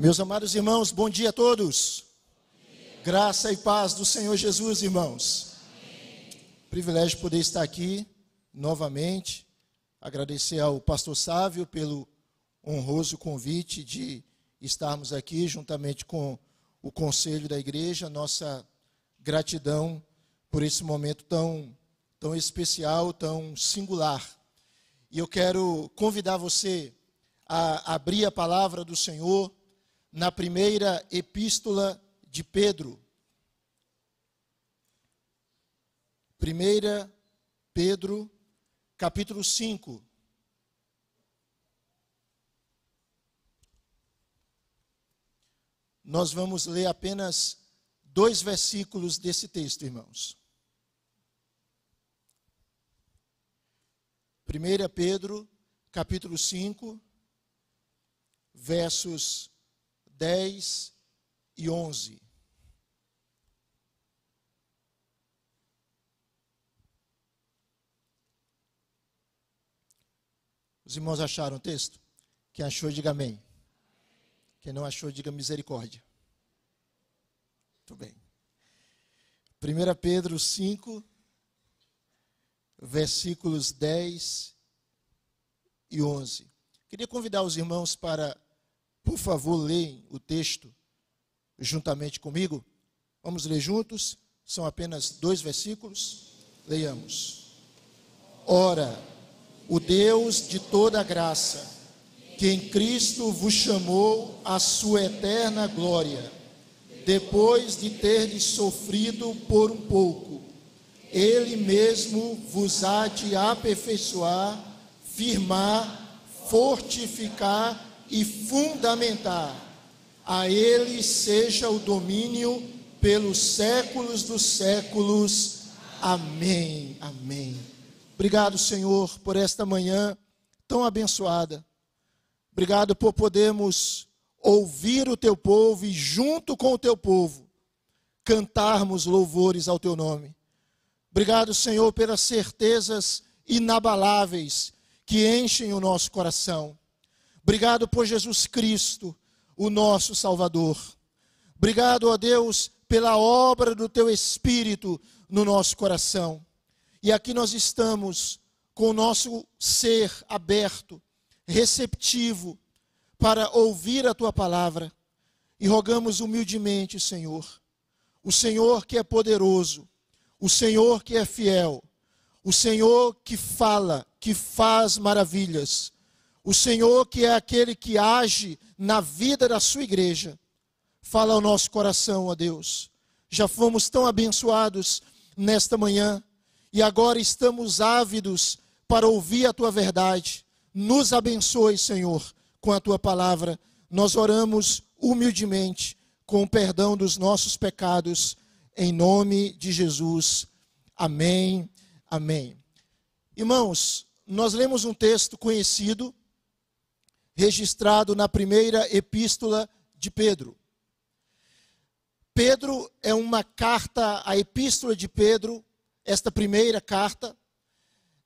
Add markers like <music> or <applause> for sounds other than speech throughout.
Meus amados irmãos, bom dia a todos. Graça e paz do Senhor Jesus, irmãos. Privilégio poder estar aqui novamente. Agradecer ao pastor Sávio pelo honroso convite de estarmos aqui juntamente com o conselho da igreja. Nossa gratidão por esse momento tão tão especial, tão singular. E eu quero convidar você a abrir a palavra do Senhor na primeira epístola de Pedro. Primeira Pedro, capítulo 5. Nós vamos ler apenas dois versículos desse texto, irmãos. 1 Pedro, capítulo 5, versos 10 e 11. Os irmãos acharam o texto? Quem achou, diga amém. Quem não achou, diga misericórdia. Muito bem. 1 Pedro 5, versículos 10 e 11. Queria convidar os irmãos para por favor, leem o texto juntamente comigo. Vamos ler juntos. São apenas dois versículos. Leiamos. Ora, o Deus de toda graça, que em Cristo vos chamou à sua eterna glória, depois de terdes sofrido por um pouco, ele mesmo vos há de aperfeiçoar, firmar, fortificar e fundamentar. A Ele seja o domínio pelos séculos dos séculos. Amém. Amém. Obrigado, Senhor, por esta manhã tão abençoada. Obrigado por podermos ouvir o teu povo e, junto com o teu povo, cantarmos louvores ao teu nome. Obrigado, Senhor, pelas certezas inabaláveis que enchem o nosso coração. Obrigado por Jesus Cristo, o nosso Salvador. Obrigado, ó Deus, pela obra do teu Espírito no nosso coração. E aqui nós estamos com o nosso ser aberto, receptivo, para ouvir a tua palavra. E rogamos humildemente, Senhor, o Senhor que é poderoso, o Senhor que é fiel, o Senhor que fala, que faz maravilhas o Senhor, que é aquele que age na vida da sua igreja, fala ao nosso coração, ó Deus. Já fomos tão abençoados nesta manhã e agora estamos ávidos para ouvir a tua verdade. Nos abençoe, Senhor, com a tua palavra. Nós oramos humildemente com o perdão dos nossos pecados, em nome de Jesus. Amém. Amém. Irmãos, nós lemos um texto conhecido registrado na primeira epístola de Pedro. Pedro é uma carta, a epístola de Pedro, esta primeira carta,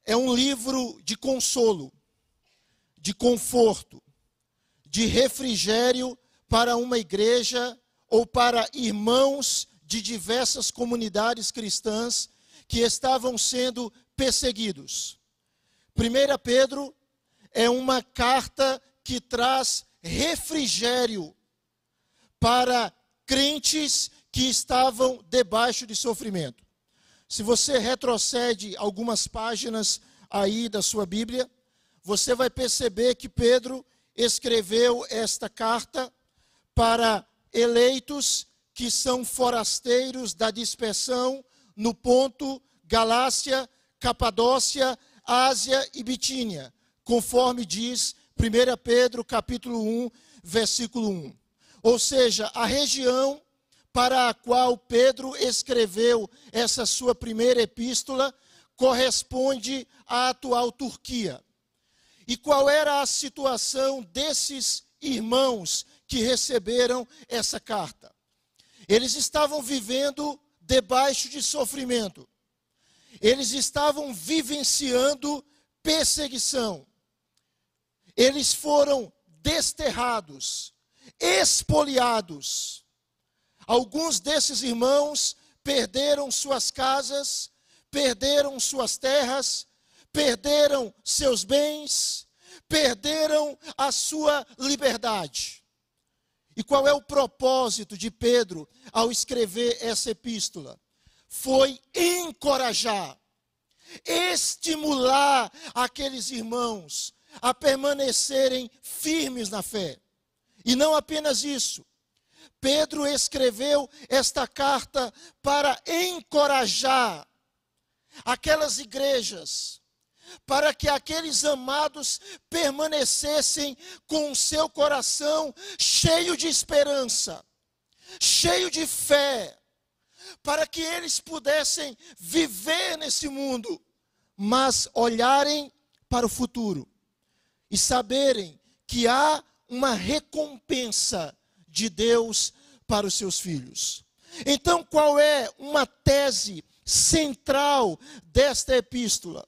é um livro de consolo, de conforto, de refrigério para uma igreja ou para irmãos de diversas comunidades cristãs que estavam sendo perseguidos. 1 Pedro é uma carta que traz refrigério para crentes que estavam debaixo de sofrimento. Se você retrocede algumas páginas aí da sua Bíblia, você vai perceber que Pedro escreveu esta carta para eleitos que são forasteiros da dispersão no ponto Galácia, Capadócia, Ásia e Bitínia, conforme diz 1 Pedro capítulo 1, versículo 1. Ou seja, a região para a qual Pedro escreveu essa sua primeira epístola corresponde à atual Turquia. E qual era a situação desses irmãos que receberam essa carta? Eles estavam vivendo debaixo de sofrimento. Eles estavam vivenciando perseguição eles foram desterrados, espoliados. Alguns desses irmãos perderam suas casas, perderam suas terras, perderam seus bens, perderam a sua liberdade. E qual é o propósito de Pedro ao escrever essa epístola? Foi encorajar, estimular aqueles irmãos a permanecerem firmes na fé. E não apenas isso. Pedro escreveu esta carta para encorajar aquelas igrejas para que aqueles amados permanecessem com o seu coração cheio de esperança, cheio de fé, para que eles pudessem viver nesse mundo, mas olharem para o futuro e saberem que há uma recompensa de Deus para os seus filhos. Então, qual é uma tese central desta epístola?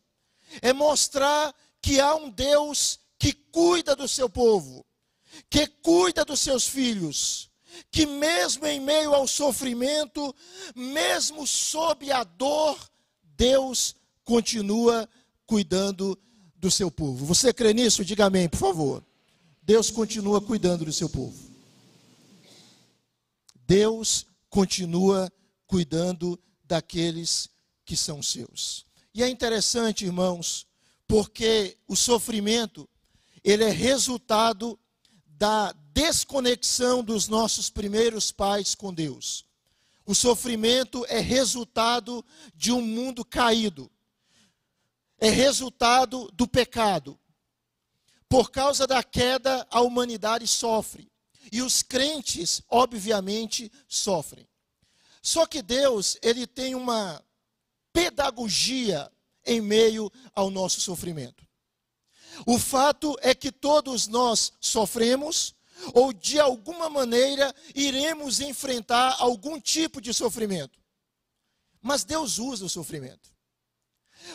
é mostrar que há um Deus que cuida do seu povo, que cuida dos seus filhos, que mesmo em meio ao sofrimento, mesmo sob a dor, Deus continua cuidando do seu povo. Você crê nisso? Diga amém, por favor. Deus continua cuidando do seu povo. Deus continua cuidando daqueles que são seus. E é interessante, irmãos, porque o sofrimento, ele é resultado da desconexão dos nossos primeiros pais com Deus. O sofrimento é resultado de um mundo caído. É resultado do pecado. Por causa da queda, a humanidade sofre. E os crentes, obviamente, sofrem. Só que Deus, ele tem uma pedagogia em meio ao nosso sofrimento. O fato é que todos nós sofremos, ou de alguma maneira iremos enfrentar algum tipo de sofrimento. Mas Deus usa o sofrimento.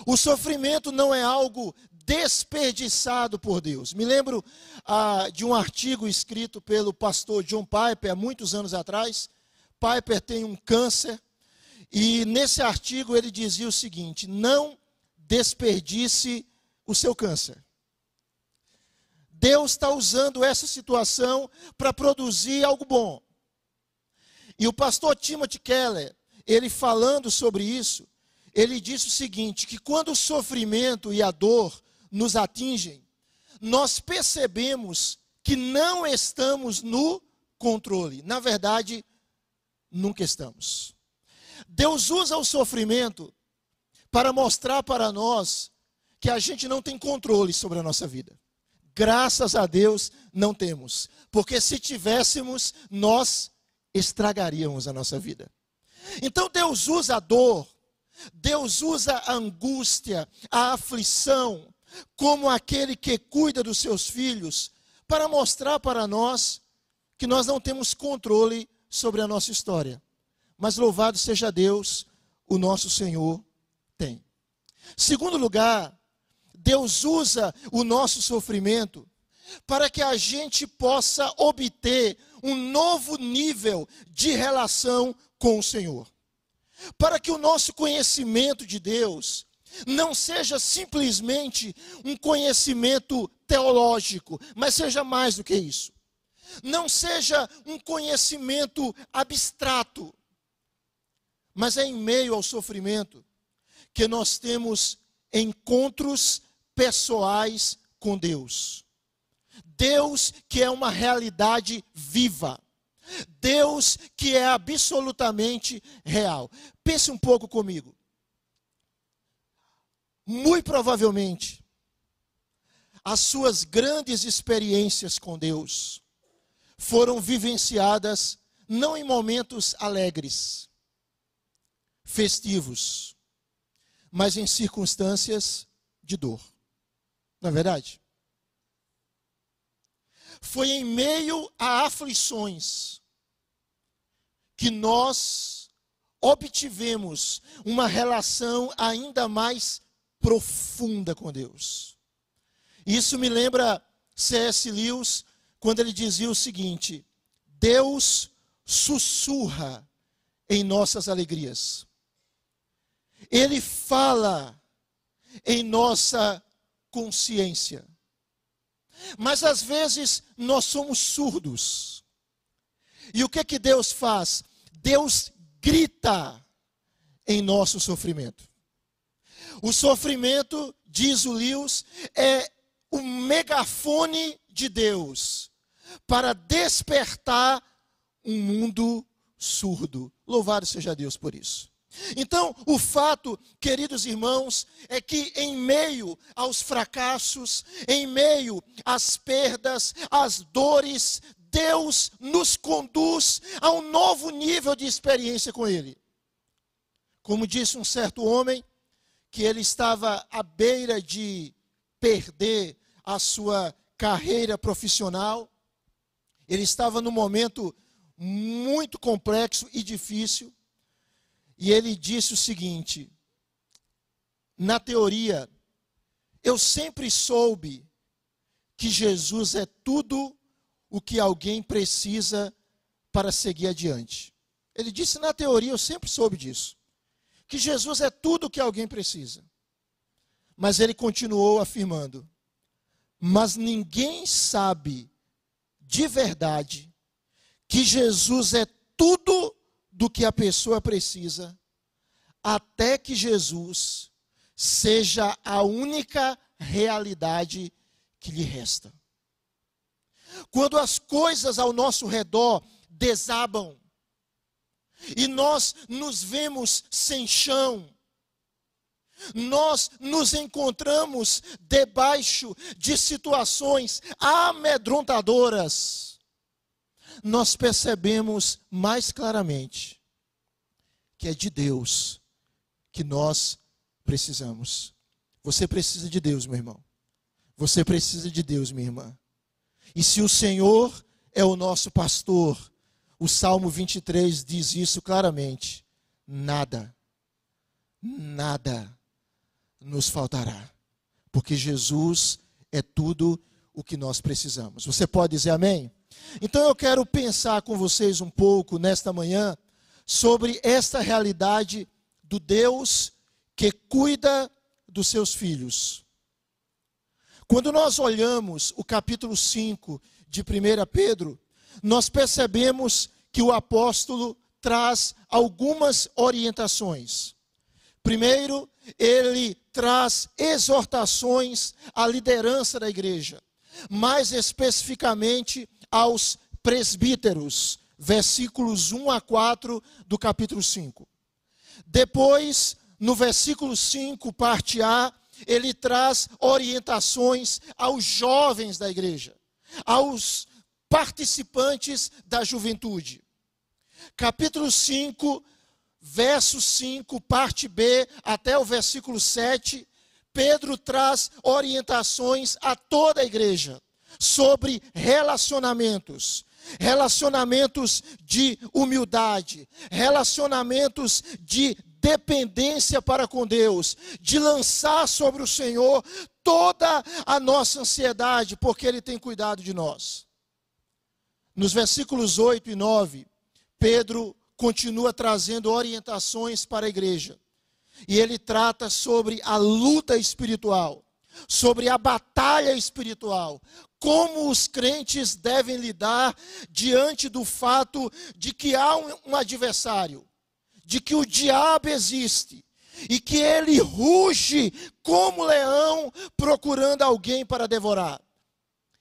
O sofrimento não é algo desperdiçado por Deus. Me lembro ah, de um artigo escrito pelo pastor John Piper há muitos anos atrás. Piper tem um câncer e nesse artigo ele dizia o seguinte: não desperdice o seu câncer. Deus está usando essa situação para produzir algo bom. E o pastor Timothy Keller, ele falando sobre isso, ele disse o seguinte: que quando o sofrimento e a dor nos atingem, nós percebemos que não estamos no controle. Na verdade, nunca estamos. Deus usa o sofrimento para mostrar para nós que a gente não tem controle sobre a nossa vida. Graças a Deus não temos, porque se tivéssemos, nós estragaríamos a nossa vida. Então Deus usa a dor, Deus usa a angústia, a aflição, como aquele que cuida dos seus filhos, para mostrar para nós que nós não temos controle sobre a nossa história. Mas louvado seja Deus, o nosso Senhor tem. Segundo lugar, Deus usa o nosso sofrimento para que a gente possa obter um novo nível de relação com o Senhor. Para que o nosso conhecimento de Deus não seja simplesmente um conhecimento teológico, mas seja mais do que isso. Não seja um conhecimento abstrato, mas é em meio ao sofrimento que nós temos encontros pessoais com Deus. Deus que é uma realidade viva. Deus que é absolutamente real. Pense um pouco comigo. Muito provavelmente, as suas grandes experiências com Deus foram vivenciadas não em momentos alegres, festivos, mas em circunstâncias de dor. Não é verdade? Foi em meio a aflições que nós obtivemos uma relação ainda mais profunda com Deus. Isso me lembra C.S. Lewis quando ele dizia o seguinte: Deus sussurra em nossas alegrias. Ele fala em nossa consciência. Mas às vezes nós somos surdos. E o que que Deus faz? Deus grita em nosso sofrimento. O sofrimento, diz o Lewis, é o megafone de Deus para despertar um mundo surdo. Louvado seja Deus por isso. Então, o fato, queridos irmãos, é que em meio aos fracassos, em meio às perdas, às dores, Deus nos conduz a um novo nível de experiência com Ele. Como disse um certo homem, que ele estava à beira de perder a sua carreira profissional, ele estava num momento muito complexo e difícil, e ele disse o seguinte: na teoria, eu sempre soube que Jesus é tudo o que alguém precisa para seguir adiante. Ele disse: na teoria, eu sempre soube disso. Que Jesus é tudo o que alguém precisa. Mas ele continuou afirmando: mas ninguém sabe de verdade que Jesus é tudo do que a pessoa precisa, até que Jesus seja a única realidade que lhe resta. Quando as coisas ao nosso redor desabam e nós nos vemos sem chão, nós nos encontramos debaixo de situações amedrontadoras, nós percebemos mais claramente que é de Deus que nós precisamos. Você precisa de Deus, meu irmão. Você precisa de Deus, minha irmã. E se o Senhor é o nosso pastor, o Salmo 23 diz isso claramente: nada, nada nos faltará, porque Jesus é tudo o que nós precisamos. Você pode dizer amém? Então eu quero pensar com vocês um pouco nesta manhã sobre esta realidade do Deus que cuida dos seus filhos. Quando nós olhamos o capítulo 5 de 1 Pedro, nós percebemos que o apóstolo traz algumas orientações. Primeiro, ele traz exortações à liderança da igreja, mais especificamente aos presbíteros, versículos 1 a 4 do capítulo 5. Depois, no versículo 5, parte A, ele traz orientações aos jovens da igreja, aos participantes da juventude. Capítulo 5 verso 5, parte B, até o versículo 7, Pedro traz orientações a toda a igreja sobre relacionamentos. Relacionamentos de humildade, relacionamentos de dependência para com Deus, de lançar sobre o Senhor toda a nossa ansiedade, porque Ele tem cuidado de nós. Nos versículos 8 e 9, Pedro continua trazendo orientações para a igreja. E ele trata sobre a luta espiritual, sobre a batalha espiritual, como os crentes devem lidar diante do fato de que há um, um adversário, de que o diabo existe e que ele ruge como leão procurando alguém para devorar.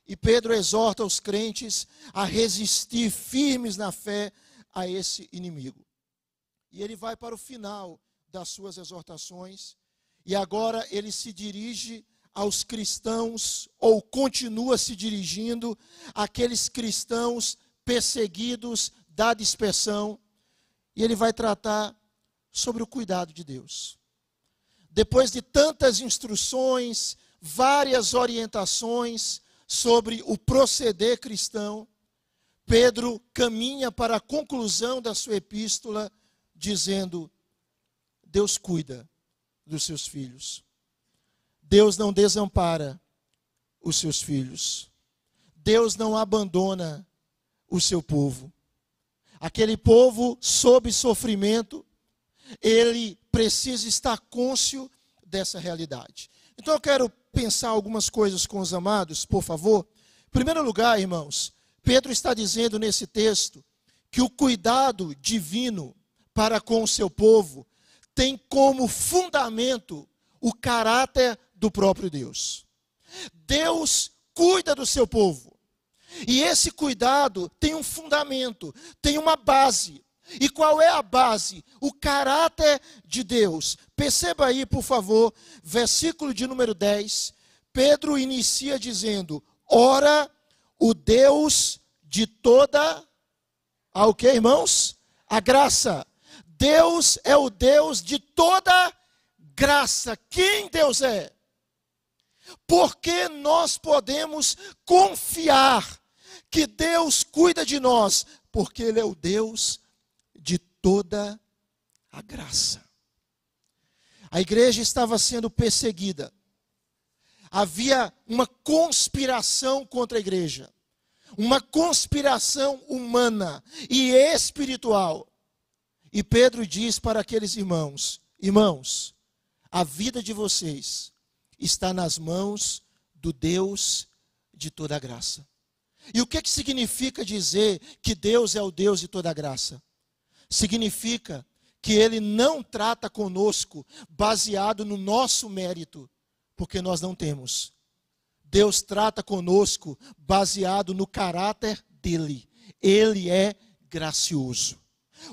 E Pedro exorta os crentes a resistir firmes na fé a esse inimigo. E ele vai para o final das suas exortações, e agora ele se dirige aos cristãos, ou continua se dirigindo àqueles cristãos perseguidos da dispersão, e ele vai tratar sobre o cuidado de Deus. Depois de tantas instruções, várias orientações sobre o proceder cristão, Pedro caminha para a conclusão da sua epístola, dizendo: Deus cuida dos seus filhos. Deus não desampara os seus filhos. Deus não abandona o seu povo. Aquele povo sob sofrimento, ele precisa estar cônscio dessa realidade. Então eu quero pensar algumas coisas com os amados, por favor. Em primeiro lugar, irmãos, Pedro está dizendo nesse texto que o cuidado divino para com o seu povo tem como fundamento o caráter do próprio Deus. Deus cuida do seu povo. E esse cuidado tem um fundamento, tem uma base. E qual é a base? O caráter de Deus. Perceba aí, por favor, versículo de número 10. Pedro inicia dizendo: Ora, o Deus de toda a o que, irmãos? A graça. Deus é o Deus de toda graça. Quem Deus é? Porque nós podemos confiar que Deus cuida de nós, porque Ele é o Deus de toda a graça. A igreja estava sendo perseguida. Havia uma conspiração contra a igreja. Uma conspiração humana e espiritual. E Pedro diz para aqueles irmãos: Irmãos, a vida de vocês está nas mãos do Deus de toda a graça. E o que, que significa dizer que Deus é o Deus de toda graça? significa que ele não trata conosco baseado no nosso mérito, porque nós não temos. Deus trata conosco baseado no caráter dele. Ele é gracioso.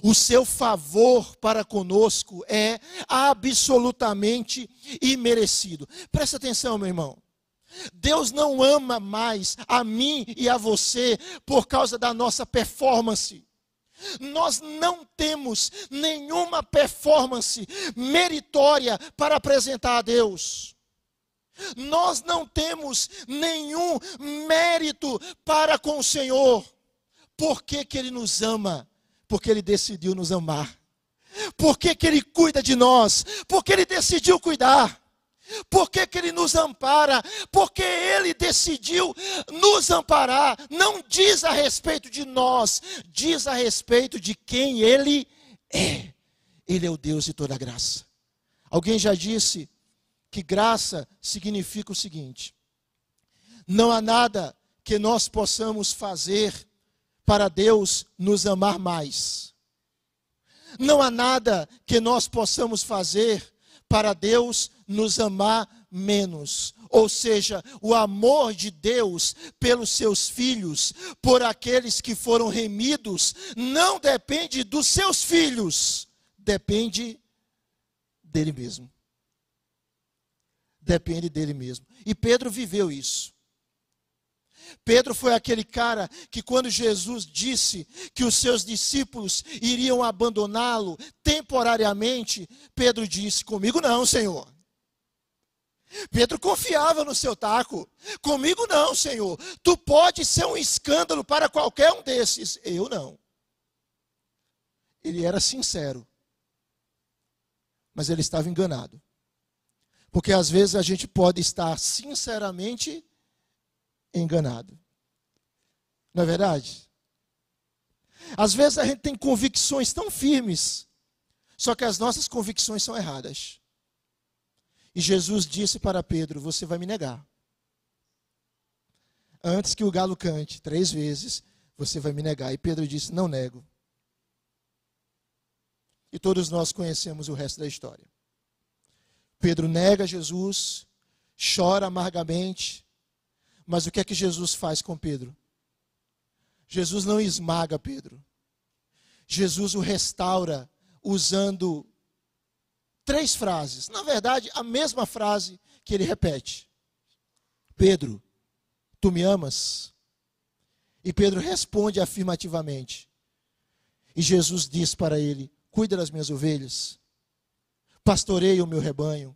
O seu favor para conosco é absolutamente imerecido. Presta atenção, meu irmão. Deus não ama mais a mim e a você por causa da nossa performance. Nós não temos nenhuma performance meritória para apresentar a Deus. Nós não temos nenhum mérito para com o Senhor. Por que, que Ele nos ama? Porque Ele decidiu nos amar. Por que, que Ele cuida de nós? Porque Ele decidiu cuidar. Por que, que Ele nos ampara? Porque Ele decidiu nos amparar. Não diz a respeito de nós, diz a respeito de quem Ele é. Ele é o Deus de toda graça. Alguém já disse que graça significa o seguinte: não há nada que nós possamos fazer para Deus nos amar mais. Não há nada que nós possamos fazer para Deus nos amar menos. Ou seja, o amor de Deus pelos seus filhos, por aqueles que foram remidos, não depende dos seus filhos, depende dele mesmo. Depende dele mesmo. E Pedro viveu isso. Pedro foi aquele cara que, quando Jesus disse que os seus discípulos iriam abandoná-lo temporariamente, Pedro disse: Comigo não, Senhor. Pedro confiava no seu taco. Comigo não, Senhor. Tu pode ser um escândalo para qualquer um desses. Eu não. Ele era sincero. Mas ele estava enganado. Porque às vezes a gente pode estar sinceramente enganado. Não é verdade? Às vezes a gente tem convicções tão firmes, só que as nossas convicções são erradas. E Jesus disse para Pedro: Você vai me negar. Antes que o galo cante três vezes, você vai me negar. E Pedro disse: Não nego. E todos nós conhecemos o resto da história. Pedro nega Jesus, chora amargamente, mas o que é que Jesus faz com Pedro? Jesus não esmaga Pedro. Jesus o restaura usando três frases. Na verdade, a mesma frase que ele repete: Pedro, tu me amas? E Pedro responde afirmativamente. E Jesus diz para ele: Cuida das minhas ovelhas, pastoreia o meu rebanho.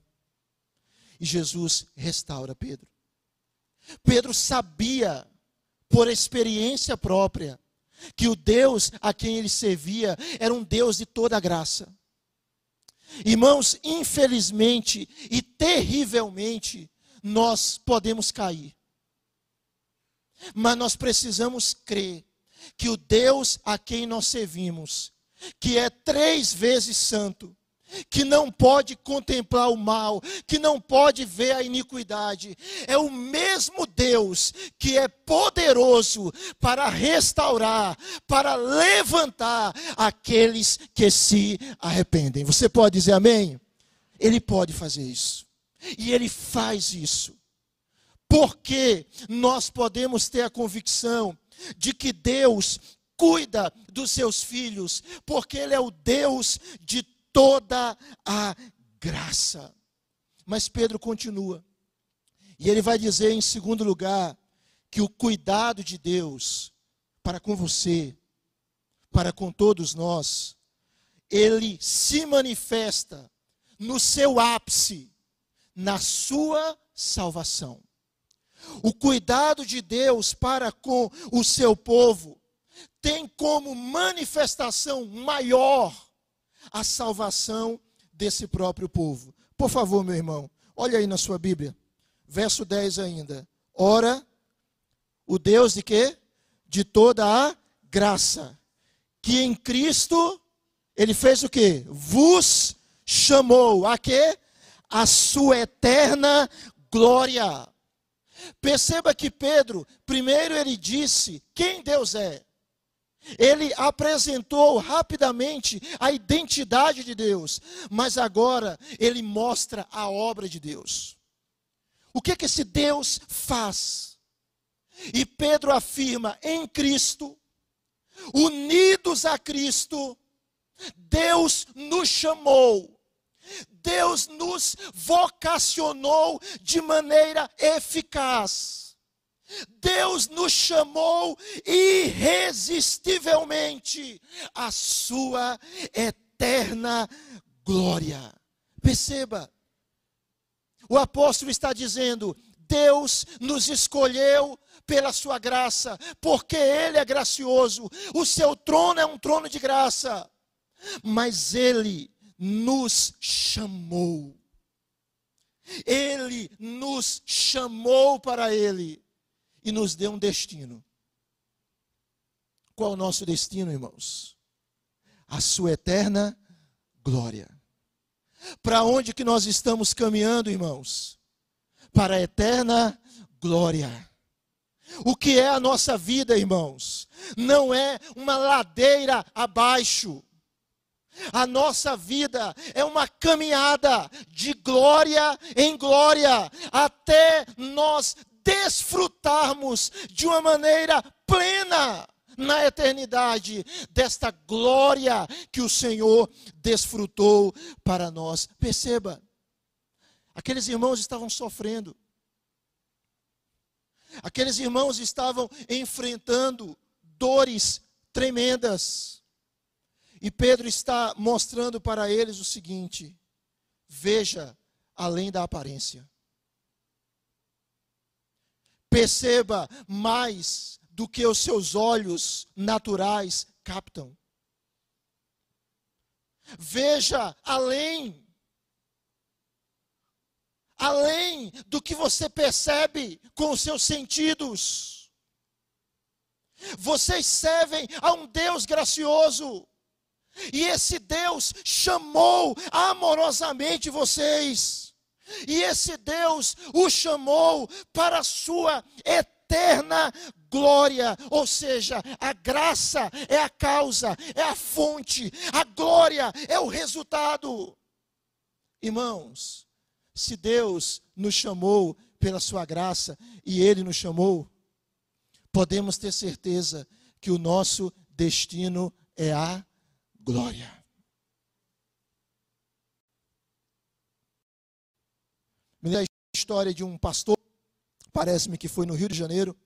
E Jesus restaura Pedro. Pedro sabia, por experiência própria, que o Deus a quem ele servia era um Deus de toda graça. Irmãos, infelizmente e terrivelmente, nós podemos cair. Mas nós precisamos crer que o Deus a quem nós servimos, que é três vezes santo, que não pode contemplar o mal, que não pode ver a iniquidade. É o mesmo Deus que é poderoso para restaurar, para levantar aqueles que se arrependem. Você pode dizer amém? Ele pode fazer isso. E ele faz isso. Porque nós podemos ter a convicção de que Deus cuida dos seus filhos, porque Ele é o Deus de toda a graça. Mas Pedro continua. E ele vai dizer, em segundo lugar, que o cuidado de Deus para com você, para com todos nós, ele se manifesta no seu ápice, na sua salvação. O cuidado de Deus para com o seu povo tem como manifestação maior a salvação desse próprio povo. Por favor, meu irmão, olha aí na sua Bíblia, verso 10 ainda. Ora, o Deus de quê? De toda a graça, que em Cristo ele fez o quê? Vos chamou a quê? A sua eterna glória. Perceba que Pedro, primeiro ele disse quem Deus é. Ele apresentou rapidamente a identidade de Deus, mas agora ele mostra a obra de Deus. O que que esse Deus faz? E Pedro afirma em Cristo, unidos a Cristo, Deus nos chamou, Deus nos vocacionou de maneira eficaz Deus nos chamou irresistivelmente à sua eterna glória. Perceba, o apóstolo está dizendo: Deus nos escolheu pela sua graça, porque Ele é gracioso, o seu trono é um trono de graça, mas Ele nos chamou. Ele nos chamou para Ele e nos dê um destino. Qual é o nosso destino, irmãos? A sua eterna glória. Para onde que nós estamos caminhando, irmãos? Para a eterna glória. O que é a nossa vida, irmãos? Não é uma ladeira abaixo. A nossa vida é uma caminhada de glória em glória, até nós desfrutarmos de uma maneira plena na eternidade desta glória que o Senhor desfrutou para nós. Perceba, aqueles irmãos estavam sofrendo, aqueles irmãos estavam enfrentando dores tremendas. E Pedro está mostrando para eles o seguinte: veja além da aparência. Perceba mais do que os seus olhos naturais captam. Veja além. Além do que você percebe com os seus sentidos. Vocês servem a um Deus gracioso. E esse Deus chamou amorosamente vocês. E esse Deus o chamou para a sua eterna glória, ou seja, a graça é a causa, é a fonte, a glória é o resultado. Irmãos, se Deus nos chamou pela sua graça e ele nos chamou, podemos ter certeza que o nosso destino é a glória. Me lembro a história de um pastor, parece-me que foi no Rio de Janeiro,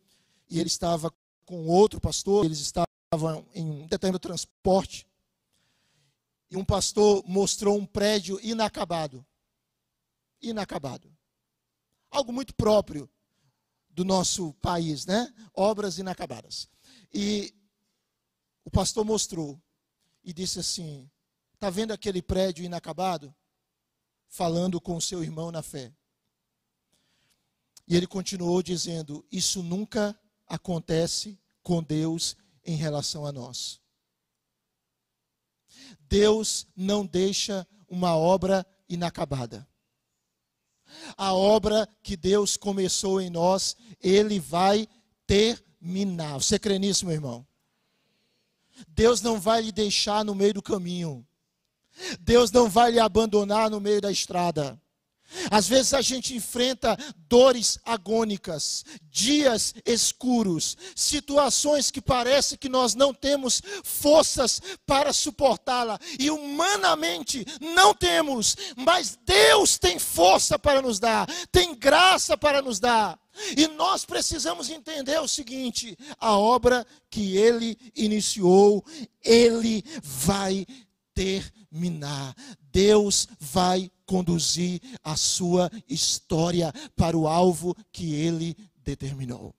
e ele estava com outro pastor, eles estavam em um determinado transporte, e um pastor mostrou um prédio inacabado. Inacabado. Algo muito próprio do nosso país, né? Obras inacabadas. E o pastor mostrou e disse assim: Está vendo aquele prédio inacabado? Falando com o seu irmão na fé. E ele continuou dizendo: Isso nunca acontece com Deus em relação a nós. Deus não deixa uma obra inacabada. A obra que Deus começou em nós, Ele vai terminar. Você crê nisso, meu irmão? Deus não vai lhe deixar no meio do caminho. Deus não vai lhe abandonar no meio da estrada. Às vezes a gente enfrenta dores agônicas, dias escuros, situações que parece que nós não temos forças para suportá-la e humanamente não temos, mas Deus tem força para nos dar, tem graça para nos dar. E nós precisamos entender o seguinte: a obra que ele iniciou, ele vai terminar. Deus vai conduzir a sua história para o alvo que ele determinou.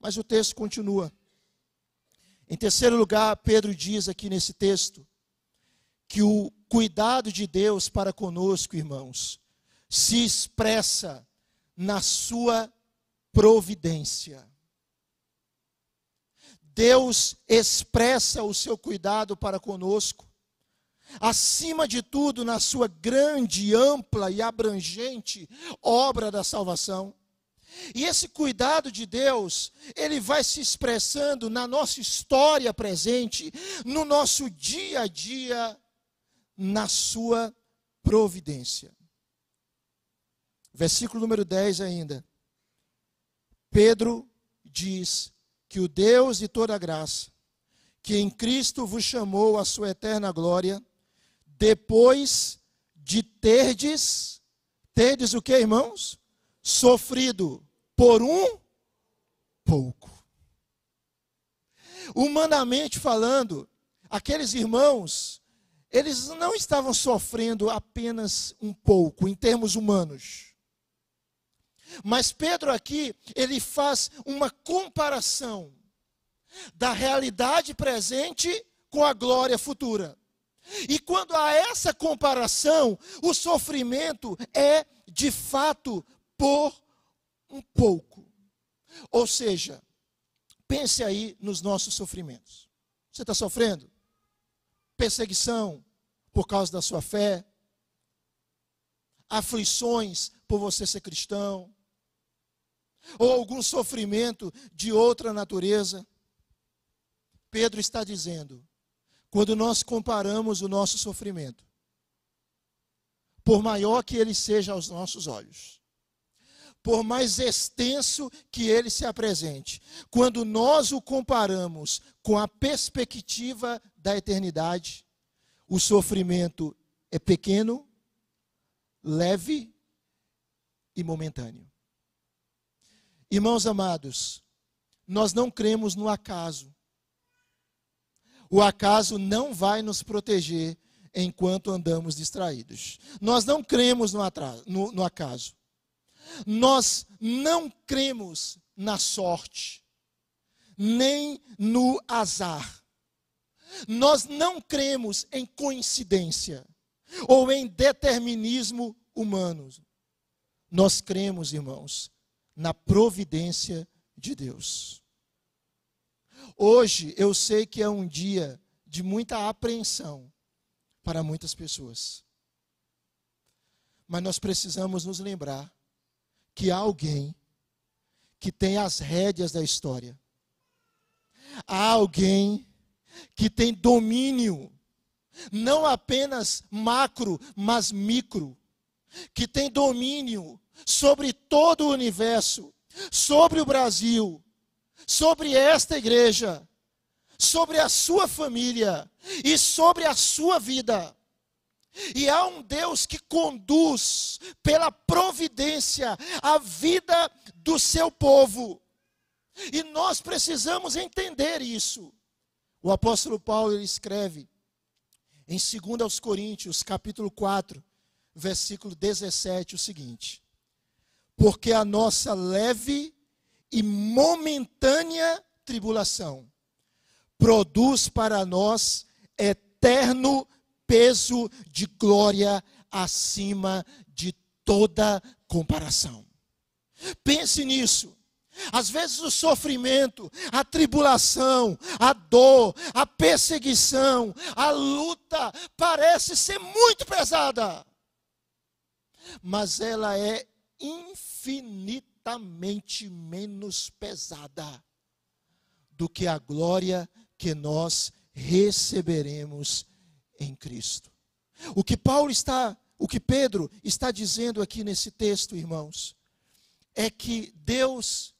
Mas o texto continua. Em terceiro lugar, Pedro diz aqui nesse texto que o cuidado de Deus para conosco, irmãos, se expressa na sua providência. Deus expressa o seu cuidado para conosco acima de tudo, na sua grande, ampla e abrangente obra da salvação. E esse cuidado de Deus, ele vai se expressando na nossa história presente, no nosso dia a dia, na sua providência. Versículo número 10 ainda. Pedro diz que o Deus de toda graça, que em Cristo vos chamou à sua eterna glória, depois de terdes, terdes o que, irmãos? Sofrido por um pouco. Humanamente falando, aqueles irmãos, eles não estavam sofrendo apenas um pouco, em termos humanos. Mas Pedro aqui, ele faz uma comparação da realidade presente com a glória futura. E quando há essa comparação, o sofrimento é de fato por um pouco. Ou seja, pense aí nos nossos sofrimentos. Você está sofrendo? Perseguição por causa da sua fé, aflições por você ser cristão, ou algum sofrimento de outra natureza. Pedro está dizendo: quando nós comparamos o nosso sofrimento, por maior que ele seja aos nossos olhos, por mais extenso que ele se apresente, quando nós o comparamos com a perspectiva da eternidade, o sofrimento é pequeno, leve e momentâneo. Irmãos amados, nós não cremos no acaso. O acaso não vai nos proteger enquanto andamos distraídos. Nós não cremos no, atraso, no, no acaso. Nós não cremos na sorte, nem no azar. Nós não cremos em coincidência ou em determinismo humano. Nós cremos, irmãos, na providência de Deus. Hoje eu sei que é um dia de muita apreensão para muitas pessoas. Mas nós precisamos nos lembrar que há alguém que tem as rédeas da história. Há alguém que tem domínio, não apenas macro, mas micro, que tem domínio sobre todo o universo, sobre o Brasil, sobre esta igreja, sobre a sua família e sobre a sua vida. E há um Deus que conduz pela providência a vida do seu povo. E nós precisamos entender isso. O apóstolo Paulo ele escreve em 2 Coríntios, capítulo 4, versículo 17, o seguinte: Porque a nossa leve e momentânea tribulação produz para nós eterno peso de glória acima de toda comparação. Pense nisso. Às vezes o sofrimento, a tribulação, a dor, a perseguição, a luta parece ser muito pesada. Mas ela é infinitamente menos pesada do que a glória que nós receberemos em Cristo. O que Paulo está, o que Pedro está dizendo aqui nesse texto, irmãos, é que Deus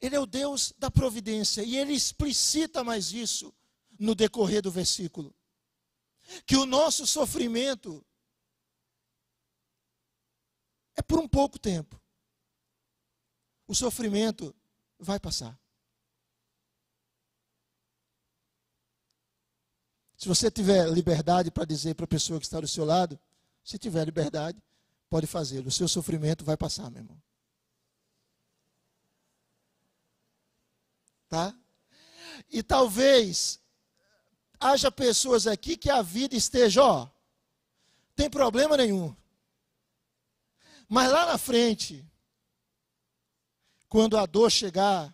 ele é o Deus da providência e ele explicita mais isso no decorrer do versículo. Que o nosso sofrimento é por um pouco tempo. O sofrimento vai passar. Se você tiver liberdade para dizer para a pessoa que está do seu lado, se tiver liberdade, pode fazê-lo. O seu sofrimento vai passar, meu irmão. Tá? E talvez haja pessoas aqui que a vida esteja, ó, tem problema nenhum. Mas lá na frente, quando a dor chegar,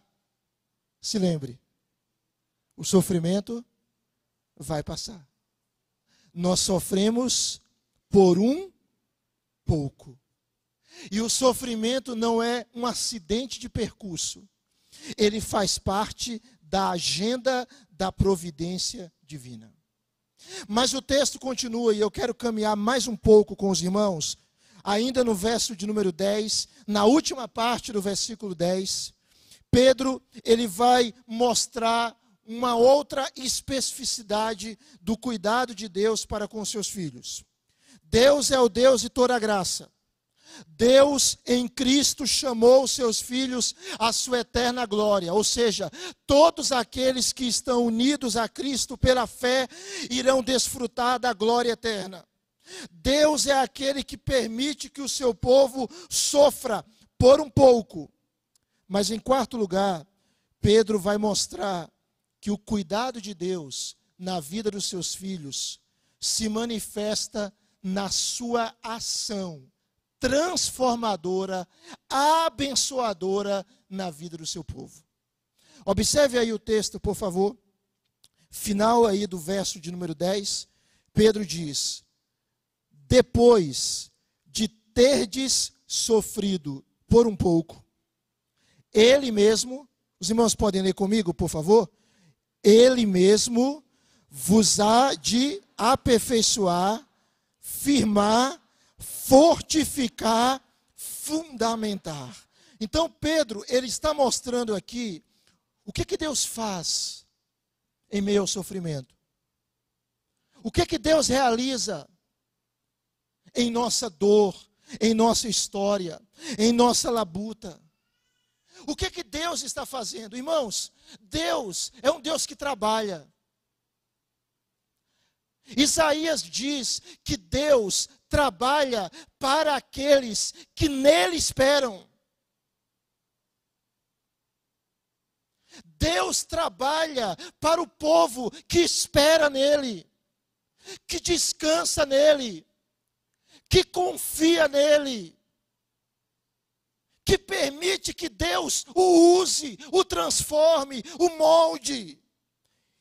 se lembre, o sofrimento vai passar. Nós sofremos por um pouco. E o sofrimento não é um acidente de percurso. Ele faz parte da agenda da providência divina. Mas o texto continua e eu quero caminhar mais um pouco com os irmãos, ainda no verso de número 10, na última parte do versículo 10. Pedro, ele vai mostrar uma outra especificidade do cuidado de Deus para com seus filhos. Deus é o Deus de toda graça. Deus em Cristo chamou seus filhos à sua eterna glória, ou seja, todos aqueles que estão unidos a Cristo pela fé irão desfrutar da glória eterna. Deus é aquele que permite que o seu povo sofra por um pouco. Mas em quarto lugar, Pedro vai mostrar que o cuidado de Deus na vida dos seus filhos se manifesta na sua ação transformadora, abençoadora na vida do seu povo. Observe aí o texto, por favor. Final aí do verso de número 10, Pedro diz: Depois de terdes sofrido por um pouco, ele mesmo, os irmãos podem ler comigo, por favor? Ele mesmo vos há de aperfeiçoar, firmar, fortificar, fundamentar. Então Pedro, ele está mostrando aqui o que que Deus faz em meio ao sofrimento. O que que Deus realiza em nossa dor, em nossa história, em nossa labuta. O que que Deus está fazendo? Irmãos, Deus é um Deus que trabalha. Isaías diz que Deus trabalha para aqueles que nele esperam. Deus trabalha para o povo que espera nele, que descansa nele, que confia nele que permite que Deus o use, o transforme, o molde.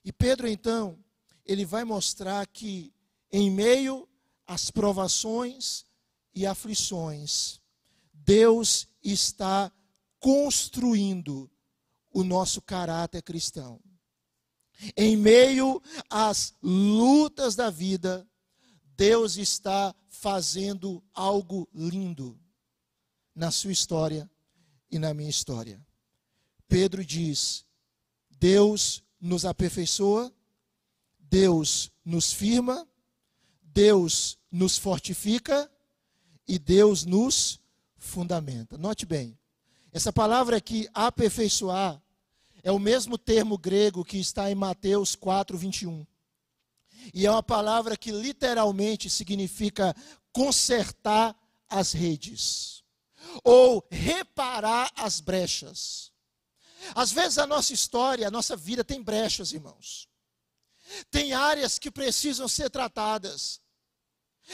E Pedro, então, ele vai mostrar que, em meio às provações e aflições, Deus está construindo o nosso caráter cristão. Em meio às lutas da vida, Deus está fazendo algo lindo na sua história e na minha história. Pedro diz: Deus nos aperfeiçoa, Deus nos firma, Deus nos fortifica e Deus nos fundamenta. Note bem, essa palavra aqui, aperfeiçoar, é o mesmo termo grego que está em Mateus 4, 21. E é uma palavra que literalmente significa consertar as redes ou reparar as brechas. Às vezes a nossa história, a nossa vida tem brechas, irmãos. Tem áreas que precisam ser tratadas.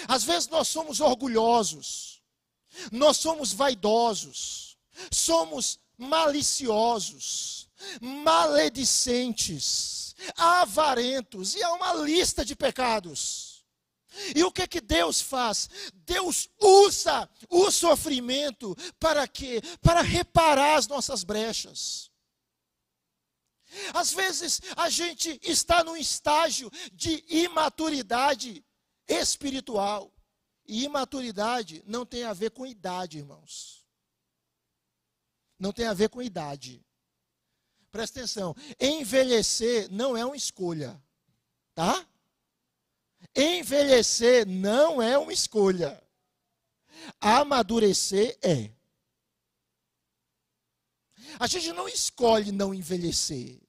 Às vezes nós somos orgulhosos, nós somos vaidosos, somos maliciosos, maledicentes, avarentos, e há uma lista de pecados. E o que que Deus faz? Deus usa o sofrimento para quê? Para reparar as nossas brechas. Às vezes a gente está num estágio de imaturidade espiritual. E imaturidade não tem a ver com idade, irmãos. Não tem a ver com idade. Presta atenção. Envelhecer não é uma escolha. Tá? Envelhecer não é uma escolha. Amadurecer é. A gente não escolhe não envelhecer.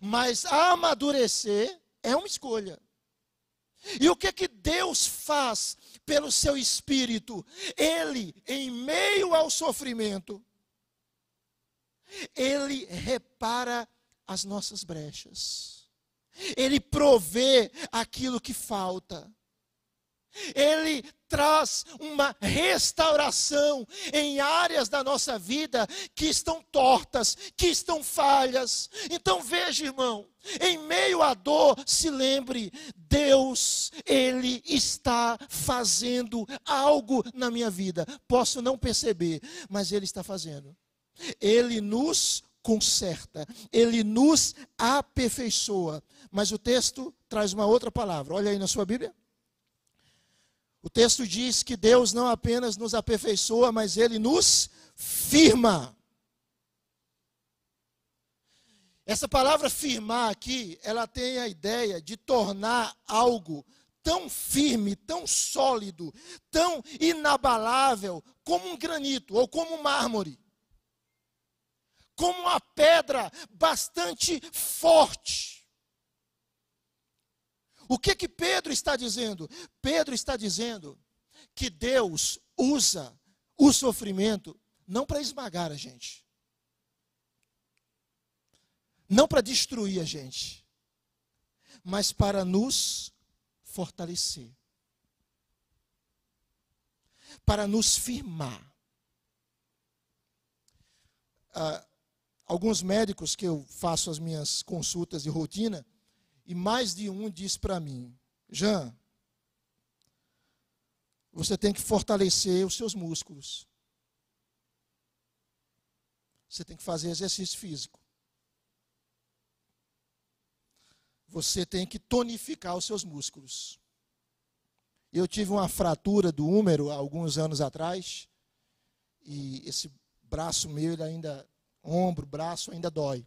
Mas amadurecer é uma escolha. E o que que Deus faz pelo seu espírito? Ele, em meio ao sofrimento, ele repara as nossas brechas. Ele provê aquilo que falta. Ele traz uma restauração em áreas da nossa vida que estão tortas, que estão falhas. Então veja, irmão, em meio à dor, se lembre, Deus, Ele está fazendo algo na minha vida. Posso não perceber, mas Ele está fazendo. Ele nos conserta, Ele nos aperfeiçoa. Mas o texto traz uma outra palavra. Olha aí na sua Bíblia. O texto diz que Deus não apenas nos aperfeiçoa, mas Ele nos firma. Essa palavra firmar aqui, ela tem a ideia de tornar algo tão firme, tão sólido, tão inabalável como um granito ou como um mármore. Como uma pedra bastante forte. O que que Pedro está dizendo? Pedro está dizendo que Deus usa o sofrimento não para esmagar a gente, não para destruir a gente, mas para nos fortalecer, para nos firmar. Ah, alguns médicos que eu faço as minhas consultas de rotina, e mais de um diz para mim: Jean, você tem que fortalecer os seus músculos. Você tem que fazer exercício físico. Você tem que tonificar os seus músculos. Eu tive uma fratura do húmero há alguns anos atrás. E esse braço meu, ele ainda, ombro, braço, ainda dói.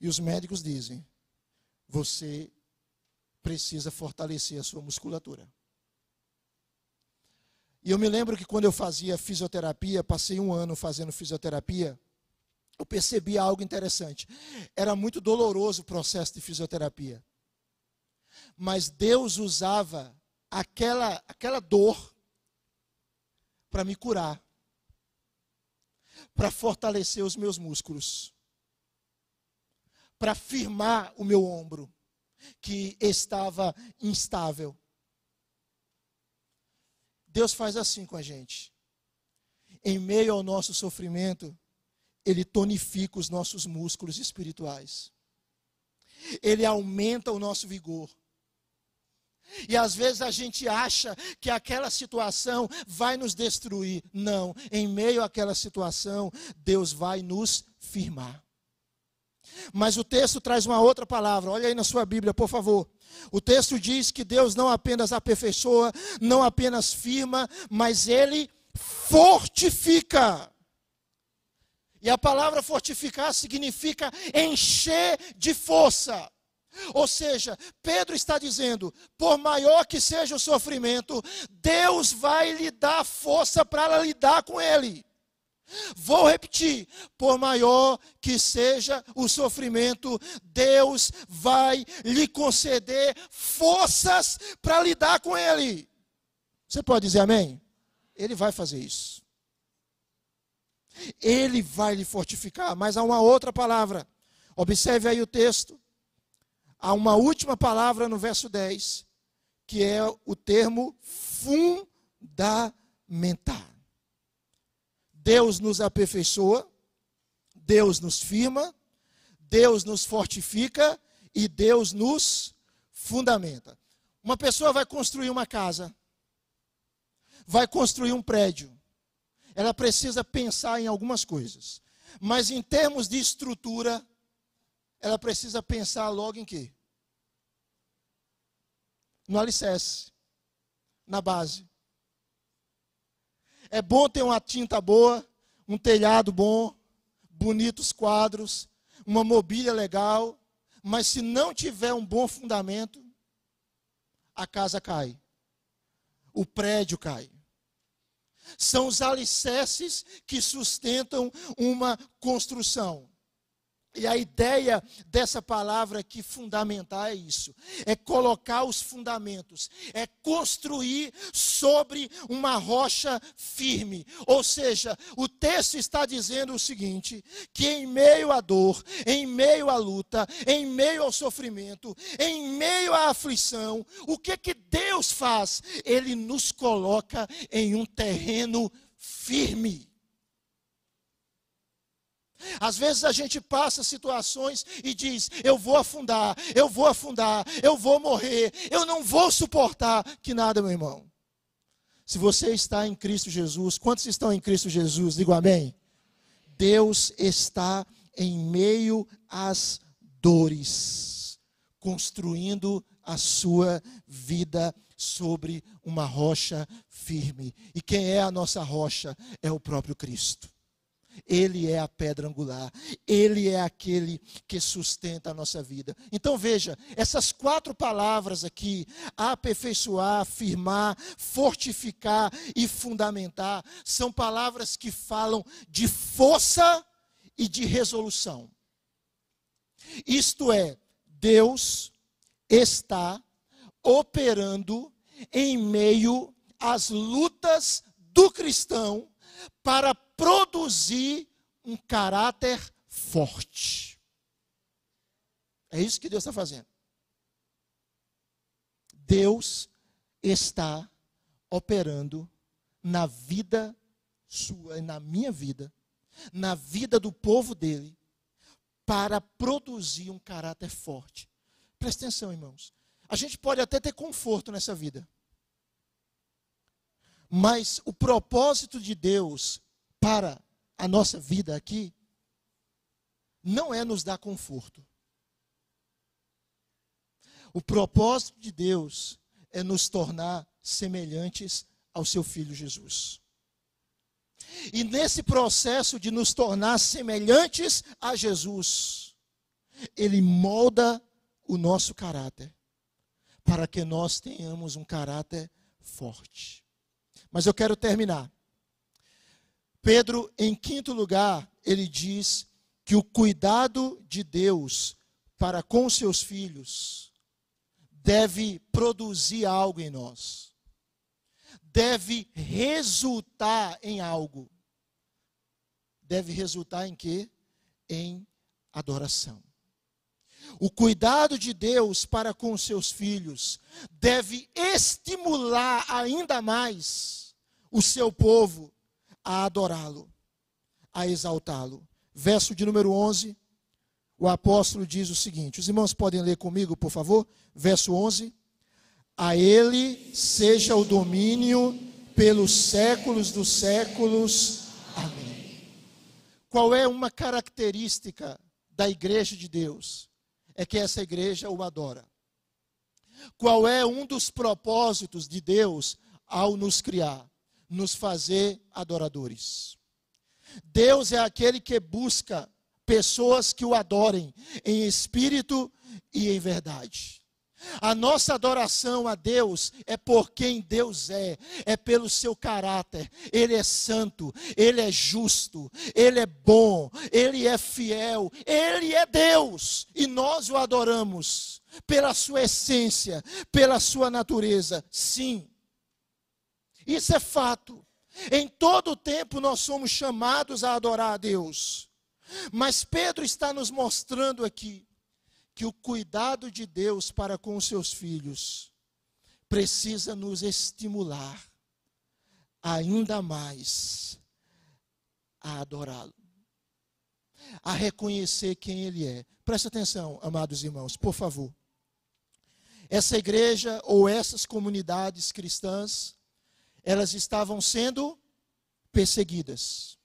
E os médicos dizem: você precisa fortalecer a sua musculatura. E eu me lembro que quando eu fazia fisioterapia, passei um ano fazendo fisioterapia, eu percebi algo interessante. Era muito doloroso o processo de fisioterapia. Mas Deus usava aquela, aquela dor para me curar, para fortalecer os meus músculos para firmar o meu ombro, que estava instável. Deus faz assim com a gente. Em meio ao nosso sofrimento, Ele tonifica os nossos músculos espirituais. Ele aumenta o nosso vigor. E às vezes a gente acha que aquela situação vai nos destruir. Não, em meio àquela situação, Deus vai nos firmar. Mas o texto traz uma outra palavra. Olha aí na sua Bíblia, por favor. O texto diz que Deus não apenas aperfeiçoa, não apenas firma, mas ele fortifica. E a palavra fortificar significa encher de força. Ou seja, Pedro está dizendo: por maior que seja o sofrimento, Deus vai lhe dar força para lidar com ele. Vou repetir: por maior que seja o sofrimento, Deus vai lhe conceder forças para lidar com ele. Você pode dizer amém? Ele vai fazer isso. Ele vai lhe fortificar, mas há uma outra palavra. Observe aí o texto. Há uma última palavra no verso 10, que é o termo fundamentar. Deus nos aperfeiçoa, Deus nos firma, Deus nos fortifica e Deus nos fundamenta. Uma pessoa vai construir uma casa, vai construir um prédio. Ela precisa pensar em algumas coisas. Mas em termos de estrutura, ela precisa pensar logo em quê? No alicerce, na base. É bom ter uma tinta boa, um telhado bom, bonitos quadros, uma mobília legal, mas se não tiver um bom fundamento, a casa cai, o prédio cai. São os alicerces que sustentam uma construção. E a ideia dessa palavra aqui, fundamental, é isso: é colocar os fundamentos, é construir sobre uma rocha firme. Ou seja, o texto está dizendo o seguinte: que em meio à dor, em meio à luta, em meio ao sofrimento, em meio à aflição, o que que Deus faz? Ele nos coloca em um terreno firme. Às vezes a gente passa situações e diz: eu vou afundar, eu vou afundar, eu vou morrer, eu não vou suportar. Que nada, meu irmão. Se você está em Cristo Jesus, quantos estão em Cristo Jesus? Digo amém. Deus está em meio às dores, construindo a sua vida sobre uma rocha firme. E quem é a nossa rocha? É o próprio Cristo. Ele é a pedra angular, ele é aquele que sustenta a nossa vida. Então veja, essas quatro palavras aqui, aperfeiçoar, afirmar, fortificar e fundamentar, são palavras que falam de força e de resolução. Isto é, Deus está operando em meio às lutas do cristão para produzir um caráter forte. É isso que Deus está fazendo. Deus está operando na vida sua e na minha vida, na vida do povo dele, para produzir um caráter forte. Presta atenção, irmãos. A gente pode até ter conforto nessa vida. Mas o propósito de Deus para a nossa vida aqui não é nos dar conforto. O propósito de Deus é nos tornar semelhantes ao seu filho Jesus. E nesse processo de nos tornar semelhantes a Jesus, ele molda o nosso caráter para que nós tenhamos um caráter forte. Mas eu quero terminar Pedro, em quinto lugar, ele diz que o cuidado de Deus para com seus filhos deve produzir algo em nós, deve resultar em algo. Deve resultar em quê? Em adoração. O cuidado de Deus para com seus filhos deve estimular ainda mais o seu povo a adorá-lo, a exaltá-lo. Verso de número 11, o apóstolo diz o seguinte: os irmãos podem ler comigo, por favor? Verso 11: A ele seja o domínio pelos séculos dos séculos. Amém. Qual é uma característica da igreja de Deus? É que essa igreja o adora. Qual é um dos propósitos de Deus ao nos criar? Nos fazer adoradores. Deus é aquele que busca pessoas que o adorem em espírito e em verdade. A nossa adoração a Deus é por quem Deus é, é pelo seu caráter. Ele é santo, ele é justo, ele é bom, ele é fiel, ele é Deus e nós o adoramos pela sua essência, pela sua natureza. Sim, isso é fato. Em todo o tempo nós somos chamados a adorar a Deus. Mas Pedro está nos mostrando aqui que o cuidado de Deus para com os seus filhos precisa nos estimular ainda mais a adorá-lo, a reconhecer quem Ele é. Preste atenção, amados irmãos, por favor. Essa igreja ou essas comunidades cristãs, elas estavam sendo perseguidas.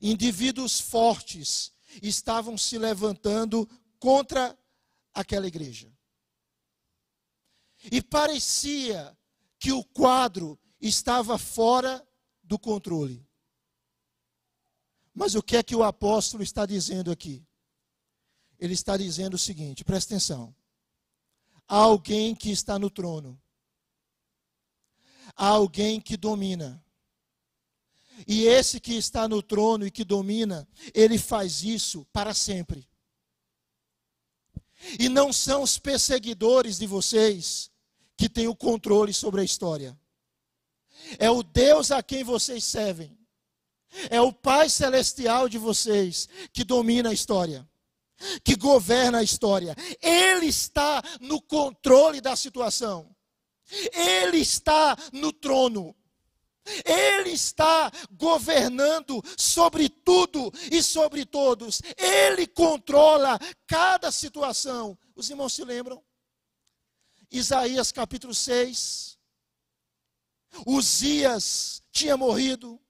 Indivíduos fortes estavam se levantando contra aquela igreja. E parecia que o quadro estava fora do controle. Mas o que é que o apóstolo está dizendo aqui? Ele está dizendo o seguinte: presta atenção. Há alguém que está no trono, há alguém que domina. E esse que está no trono e que domina, ele faz isso para sempre. E não são os perseguidores de vocês que têm o controle sobre a história. É o Deus a quem vocês servem. É o Pai celestial de vocês que domina a história, que governa a história. Ele está no controle da situação. Ele está no trono. Ele está governando sobre tudo e sobre todos. Ele controla cada situação. Os irmãos se lembram? Isaías capítulo 6. Uzias tinha morrido.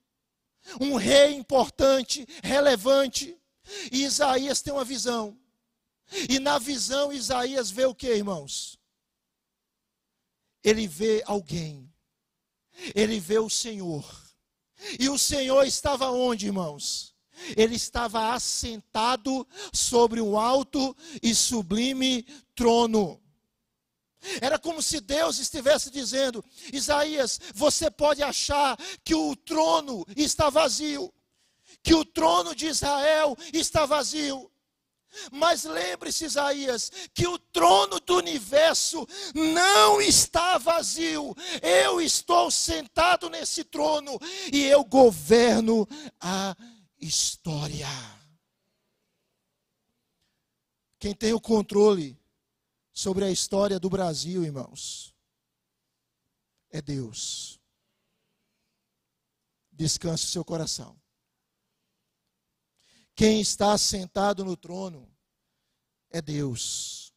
Um rei importante, relevante. E Isaías tem uma visão. E na visão, Isaías vê o que, irmãos? Ele vê alguém ele vê o Senhor. E o Senhor estava onde, irmãos? Ele estava assentado sobre um alto e sublime trono. Era como se Deus estivesse dizendo: Isaías, você pode achar que o trono está vazio, que o trono de Israel está vazio, mas lembre-se, Isaías, que o trono do universo não está vazio. Eu estou sentado nesse trono e eu governo a história. Quem tem o controle sobre a história do Brasil, irmãos, é Deus. Descanse o seu coração. Quem está sentado no trono é Deus.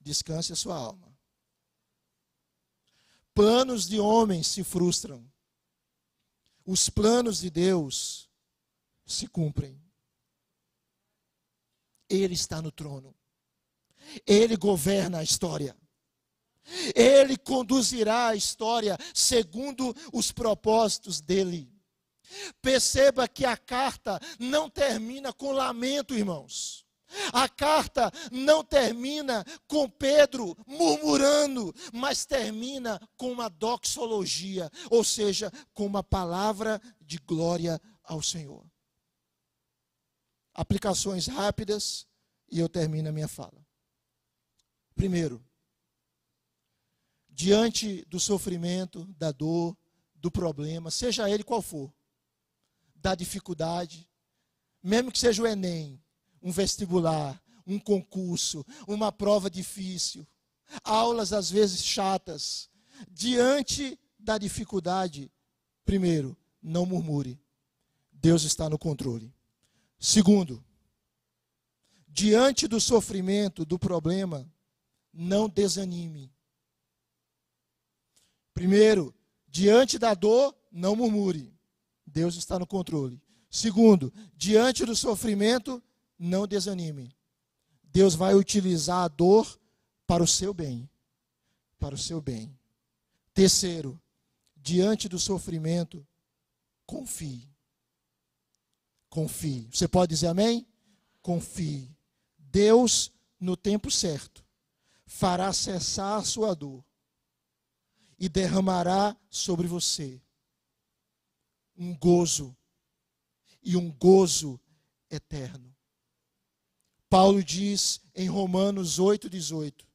Descanse a sua alma. Planos de homens se frustram. Os planos de Deus se cumprem. Ele está no trono. Ele governa a história. Ele conduzirá a história segundo os propósitos dele. Perceba que a carta não termina com lamento, irmãos. A carta não termina com Pedro murmurando, mas termina com uma doxologia, ou seja, com uma palavra de glória ao Senhor. Aplicações rápidas e eu termino a minha fala. Primeiro, diante do sofrimento, da dor, do problema, seja ele qual for, da dificuldade, mesmo que seja o Enem, um vestibular, um concurso, uma prova difícil, aulas às vezes chatas, diante da dificuldade, primeiro, não murmure. Deus está no controle. Segundo, diante do sofrimento, do problema, não desanime. Primeiro, diante da dor, não murmure. Deus está no controle. Segundo, diante do sofrimento, não desanime. Deus vai utilizar a dor para o seu bem. Para o seu bem. Terceiro, diante do sofrimento, confie. Confie. Você pode dizer amém? Confie. Deus, no tempo certo, fará cessar a sua dor e derramará sobre você um gozo e um gozo eterno. Paulo diz em Romanos 8,18: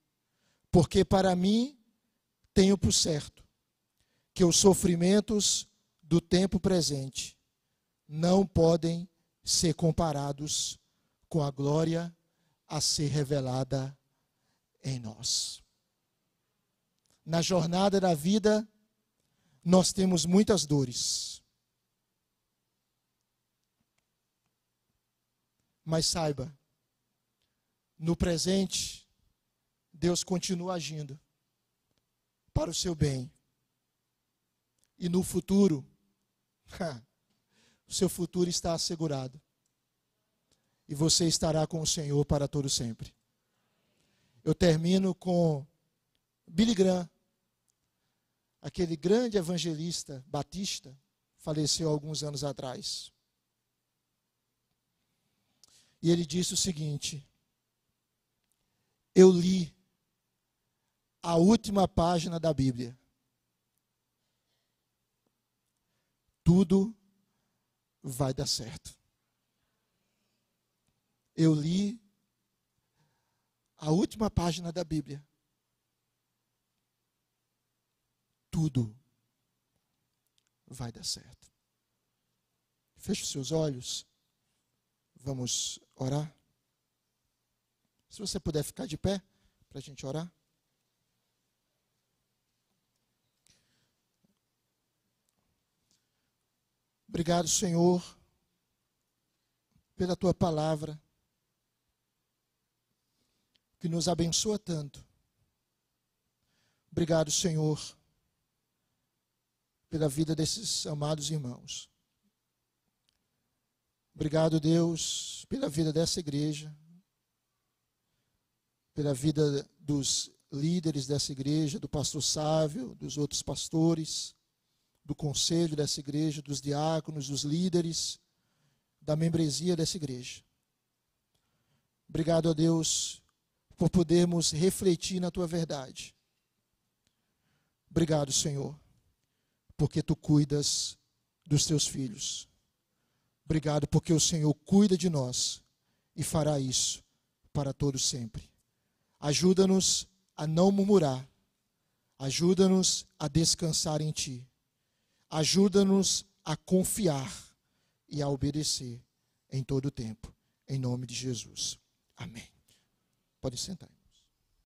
Porque para mim tenho por certo que os sofrimentos do tempo presente não podem ser comparados com a glória a ser revelada em nós. Na jornada da vida, nós temos muitas dores Mas saiba, no presente, Deus continua agindo para o seu bem. E no futuro, <laughs> o seu futuro está assegurado. E você estará com o Senhor para todo sempre. Eu termino com Billy Graham, aquele grande evangelista batista, faleceu alguns anos atrás. E ele disse o seguinte: Eu li a última página da Bíblia. Tudo vai dar certo. Eu li a última página da Bíblia. Tudo vai dar certo. Feche seus olhos. Vamos orar. Se você puder ficar de pé para a gente orar. Obrigado, Senhor, pela tua palavra, que nos abençoa tanto. Obrigado, Senhor, pela vida desses amados irmãos. Obrigado, Deus, pela vida dessa igreja, pela vida dos líderes dessa igreja, do pastor Sávio, dos outros pastores do conselho dessa igreja, dos diáconos, dos líderes, da membresia dessa igreja. Obrigado a Deus por podermos refletir na tua verdade. Obrigado, Senhor, porque tu cuidas dos teus filhos. Obrigado porque o Senhor cuida de nós e fará isso para todos sempre. Ajuda-nos a não murmurar. Ajuda-nos a descansar em ti. Ajuda-nos a confiar e a obedecer em todo o tempo. Em nome de Jesus. Amém. Pode sentar.